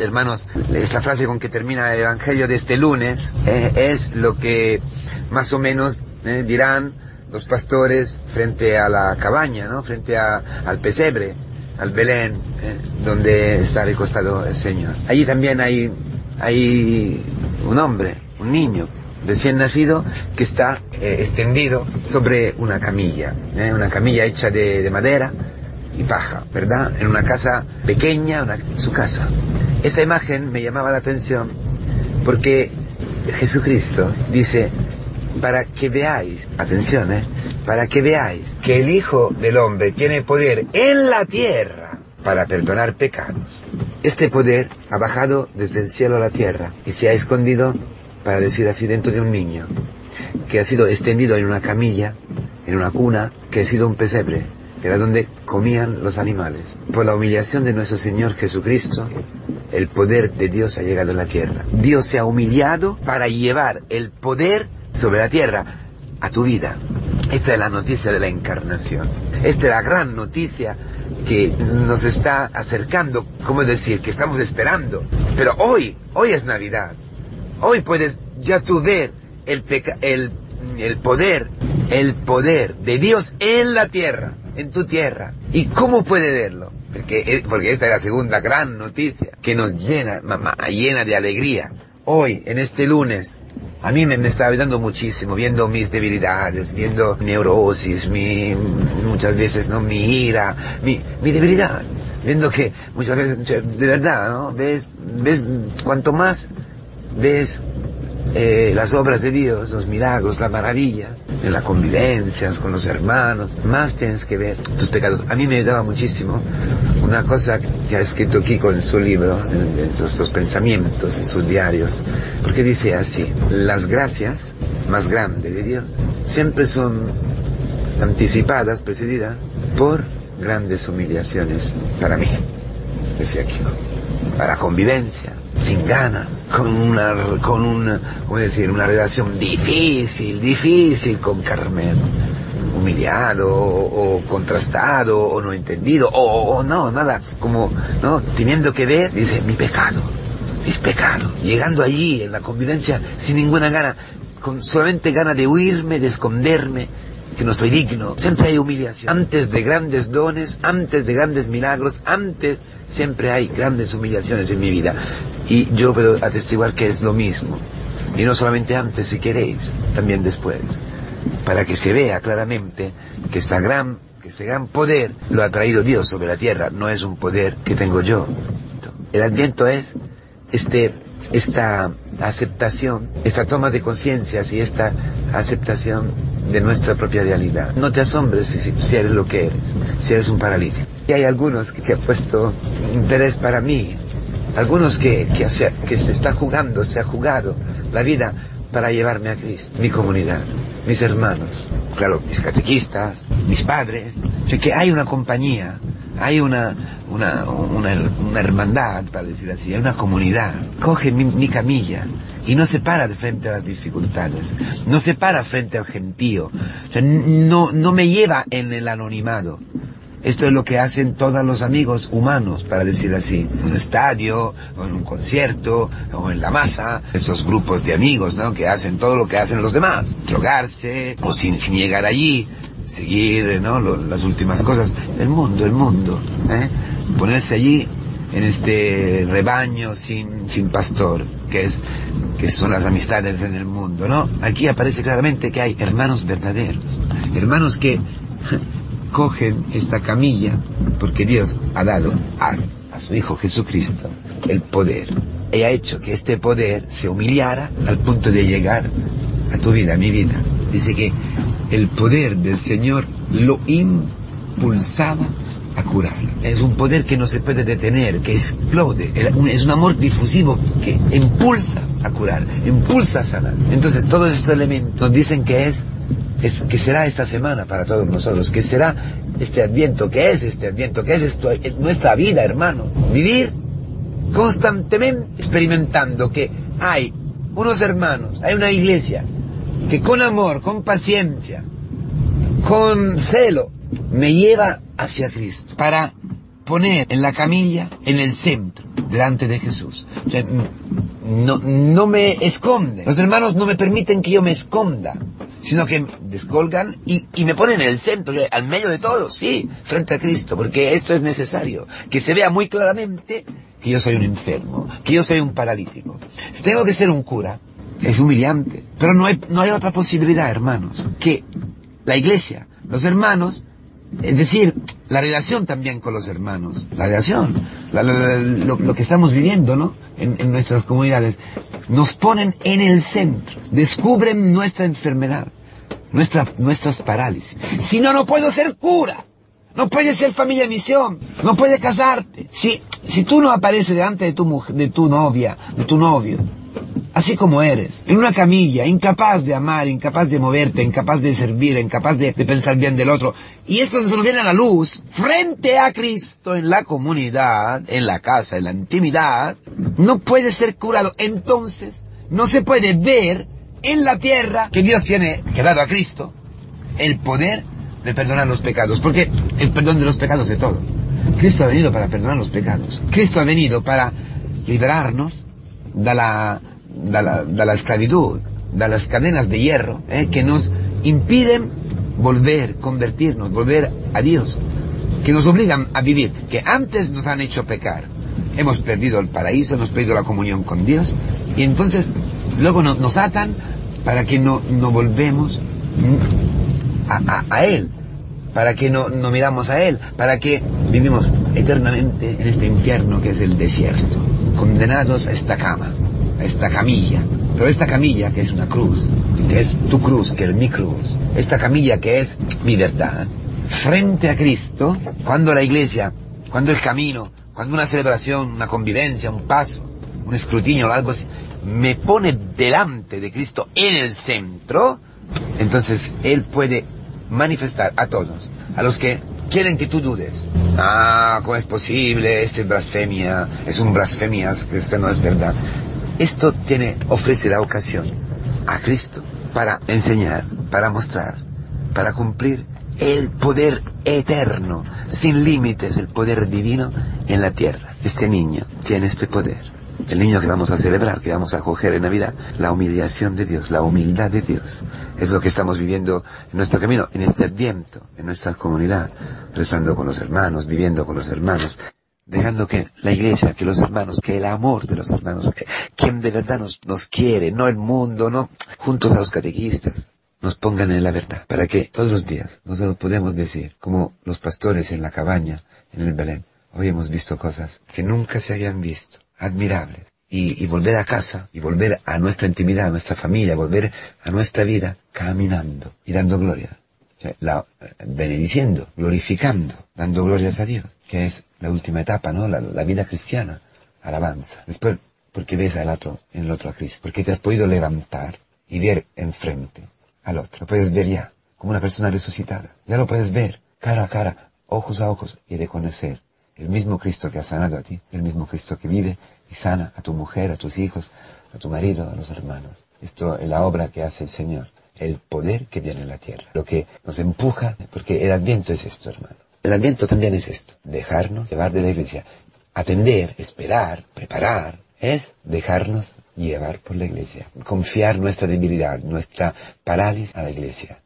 Hermanos, esta frase con que termina el Evangelio de este lunes eh, es lo que más o menos eh, dirán los pastores frente a la cabaña, ¿no? frente al pesebre, al Belén, eh, donde está recostado el Señor. Allí también hay, hay un hombre, un niño, recién nacido que está extendido sobre una camilla, una camilla hecha de, madera y paja, ¿verdad? En una casa pequeña, su casa. Esta imagen me llamaba la atención porque Jesucristo dice, para que veáis, atención, ¿eh? para que veáis que el Hijo del Hombre tiene poder en la tierra para perdonar pecados. Este poder ha bajado desde el cielo a la tierra y se ha escondido, para decir así, dentro de un niño, que ha sido extendido en una camilla, en una cuna, que ha sido un pesebre, que era donde comían los animales. Por la humillación de nuestro Señor Jesucristo, el poder de Dios ha llegado a la tierra. Dios se ha humillado para llevar el poder sobre la tierra a tu vida. Esta es la noticia de la encarnación. Esta es la gran noticia que nos está acercando, como decir, que estamos esperando. Pero hoy, hoy es Navidad. Hoy puedes ya tú ver el, el, poder, el poder de Dios en la tierra, en tu tierra. ¿Y cómo puede verlo? Porque, porque esta es la segunda gran noticia que nos llena, mamá, llena de alegría. Hoy, en este lunes, a mí me, me, está ayudando muchísimo, viendo mis debilidades, viendo neurosis, mi, muchas veces, ¿no? Mi ira, mi, mi debilidad. Viendo que muchas veces, de verdad, ¿no? Ves, ves, cuanto más ves eh, las obras de Dios, los milagros, las maravillas, en las convivencias con los hermanos, más tienes que ver tus pecados. A mí me ayudaba muchísimo una cosa que ha escrito Kiko en su libro, en, sus, pensamientos, en sus diarios, porque dice así, las gracias más grandes de Dios siempre son anticipadas, precedidas por grandes humillaciones para mí, decía Kiko, para convivencia, sin gana, con una, con una, ¿cómo decir? Una relación difícil, difícil con Carmen. Humillado, o, contrastado, o no entendido, o, no, nada, como, ¿no? Teniendo que ver, dice, mi pecado, mis pecados. Llegando allí en la convivencia sin ninguna gana, con solamente gana de huirme, de esconderme, que no soy digno. Siempre hay humillación. Antes de grandes dones, antes de grandes milagros, antes siempre hay grandes humillaciones en mi vida. Y yo puedo atestiguar que es lo mismo. Y no solamente antes, si queréis, también después. Para que se vea claramente que esta gran, que este gran poder lo ha traído Dios sobre la tierra, no es un poder que tengo yo. El adviento es este, esta aceptación, esta toma de conciencia y esta aceptación de nuestra propia realidad. No te asombres si, eres lo que eres, si eres un paralítico. Y hay algunos que, que han puesto interés para mí algunos que, que, se, que se está jugando, se ha jugado la vida para llevarme a Cristo, mi comunidad, mis hermanos, claro, mis catequistas, mis padres, que hay una compañía, hay una, una, una, hermandad, para decir así, hay una comunidad. Coge mi, mi, camilla y no se para de frente a las dificultades, no se para frente al gentío, no, no me lleva en el anonimado, esto es lo que hacen todos los amigos humanos, para decir así. En un estadio, o en un concierto, o en la masa. Esos grupos de amigos, ¿no? Que hacen todo lo que hacen los demás. Drogarse, o sin, llegar allí. Seguir, ¿no? las últimas cosas. El mundo, el mundo. ¿eh? Ponerse allí en este rebaño sin, sin pastor, que es, que son las amistades en el mundo, ¿no? Aquí aparece claramente que hay hermanos verdaderos. Hermanos que cogen esta camilla porque Dios ha dado a, su Hijo Jesucristo el poder. Y ha hecho que este poder se humillara al punto de llegar a tu vida, a mi vida. Dice que el poder del Señor lo impulsaba a curar. Es un poder que no se puede detener, que explode. Es un amor difusivo que impulsa a curar, impulsa a sanar. Entonces todos estos elementos dicen que es es, que será esta semana para todos nosotros, que será este adviento, que es este adviento, que es esto, nuestra vida, hermano. Vivir constantemente experimentando que hay unos hermanos, hay una iglesia que con amor, con paciencia, con celo, me lleva hacia Cristo para poner en la camilla en el centro, delante de Jesús. O sea, no, no me esconde. Los hermanos no me permiten que yo me esconda, sino que descolgan y, y me ponen en el centro, al medio de todo, sí, frente a Cristo, porque esto es necesario, que se vea muy claramente que yo soy un enfermo, que yo soy un paralítico. Si tengo que ser un cura, es humillante, pero no hay, no hay otra posibilidad, hermanos, que la iglesia, los hermanos, es decir, la relación también con los hermanos, la relación, lo, que estamos viviendo, ¿no? En, nuestras comunidades, nos ponen en el centro, descubren nuestra enfermedad, nuestra, nuestras parálisis. Si no, no puedo ser cura, no puedes ser familia misión, no puedes casarte. Si, si tú no apareces delante de tu, de tu novia, de tu novio, así como eres, en una camilla, incapaz de amar, incapaz de moverte, incapaz de servir, incapaz de, pensar bien del otro. Y esto se nos viene a la luz frente a Cristo en la comunidad, en la casa, en la intimidad, no puede ser curado. Entonces, no se puede ver en la tierra que Dios tiene, que dado a Cristo, el poder de perdonar los pecados. Porque el perdón de los pecados de todo. Cristo ha venido para perdonar los pecados. Cristo ha venido para liberarnos de la de la, de la esclavitud, de las cadenas de hierro, eh, que nos impiden volver, convertirnos, volver a Dios, que nos obligan a vivir, que antes nos han hecho pecar. Hemos perdido el paraíso, hemos perdido la comunión con Dios, y entonces luego nos, atan para que no, no volvemos a, a, Él, para que no, no miramos a Él, para que vivimos eternamente en este infierno que es el desierto, condenados a esta cama esta camilla. Pero esta camilla que es una cruz, que es tu cruz, que es mi cruz, esta camilla que es mi verdad, frente a Cristo, cuando la iglesia, cuando el camino, cuando una celebración, una convivencia, un paso, un escrutinio o algo así, me pone delante de Cristo en el centro, entonces Él puede manifestar a todos, a los que quieren que tú dudes. Ah, ¿cómo es posible? Este es blasfemia, es un blasfemia, este no es verdad. Esto tiene, ofrece la ocasión a Cristo para enseñar, para mostrar, para cumplir el poder eterno, sin límites, el poder divino en la tierra. Este niño tiene este poder. El niño que vamos a celebrar, que vamos a acoger en Navidad, la humillación de Dios, la humildad de Dios. Es lo que estamos viviendo en nuestro camino, en este adviento, en nuestra comunidad, rezando con los hermanos, viviendo con los hermanos, dejando que la iglesia, que los hermanos, que el amor de los hermanos, quien de verdad nos, nos quiere, no el mundo, no, juntos a los catequistas, nos pongan en la verdad, para que todos los días nosotros podemos decir, como los pastores en la cabaña, en el Belén, hoy hemos visto cosas que nunca se habían visto, admirables, y, y volver a casa, y volver a nuestra intimidad, a nuestra familia, volver a nuestra vida, caminando y dando gloria la, benediciendo, glorificando, dando glorias a Dios, que es la última etapa, ¿no? La, vida cristiana, alabanza. Después, porque ves al otro, en el otro a Cristo, porque te has podido levantar y ver enfrente al otro. Lo puedes ver ya, como una persona resucitada. Ya lo puedes ver, cara a cara, ojos a ojos, y reconocer el mismo Cristo que ha sanado a ti, el mismo Cristo que vive y sana a tu mujer, a tus hijos, a tu marido, a los hermanos. Esto es la obra que hace el Señor el poder que viene en la tierra. Lo que nos empuja, porque el adviento es esto, hermano. El adviento también es esto, dejarnos llevar de la iglesia. Atender, esperar, preparar, es dejarnos llevar por la iglesia. Confiar nuestra debilidad, nuestra parálisis a la iglesia.